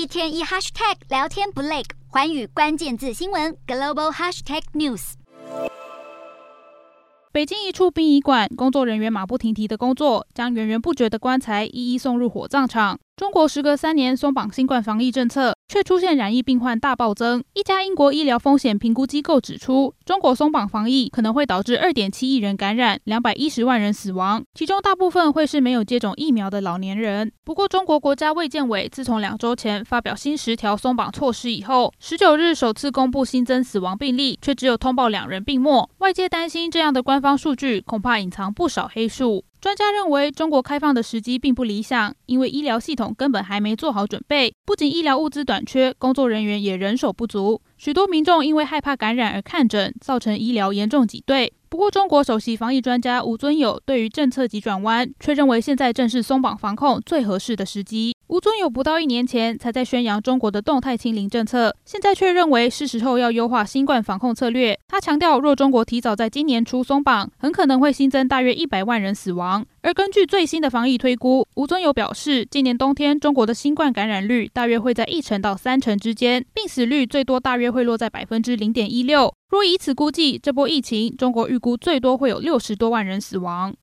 一天一 hashtag 聊天不累，环宇关键字新闻 global hashtag news。北京一处殡仪馆，工作人员马不停蹄的工作，将源源不绝的棺材一一送入火葬场。中国时隔三年松绑新冠防疫政策，却出现染疫病患大暴增。一家英国医疗风险评估机构指出，中国松绑防疫可能会导致二点七亿人感染，两百一十万人死亡，其中大部分会是没有接种疫苗的老年人。不过，中国国家卫健委自从两周前发表新十条松绑措施以后，十九日首次公布新增死亡病例，却只有通报两人病末。外界担心这样的官方数据恐怕隐藏不少黑数。专家认为，中国开放的时机并不理想，因为医疗系统根本还没做好准备，不仅医疗物资短缺，工作人员也人手不足。许多民众因为害怕感染而看诊，造成医疗严重挤兑。不过，中国首席防疫专家吴尊友对于政策急转弯，却认为现在正是松绑防控最合适的时机。吴尊友不到一年前才在宣扬中国的动态清零政策，现在却认为是时候要优化新冠防控策略。他强调，若中国提早在今年初松绑，很可能会新增大约一百万人死亡。而根据最新的防疫推估，吴尊友表示，今年冬天中国的新冠感染率大约会在一成到三成之间，病死率最多大约会落在百分之零点一六。若以此估计，这波疫情中国预估最多会有六十多万人死亡。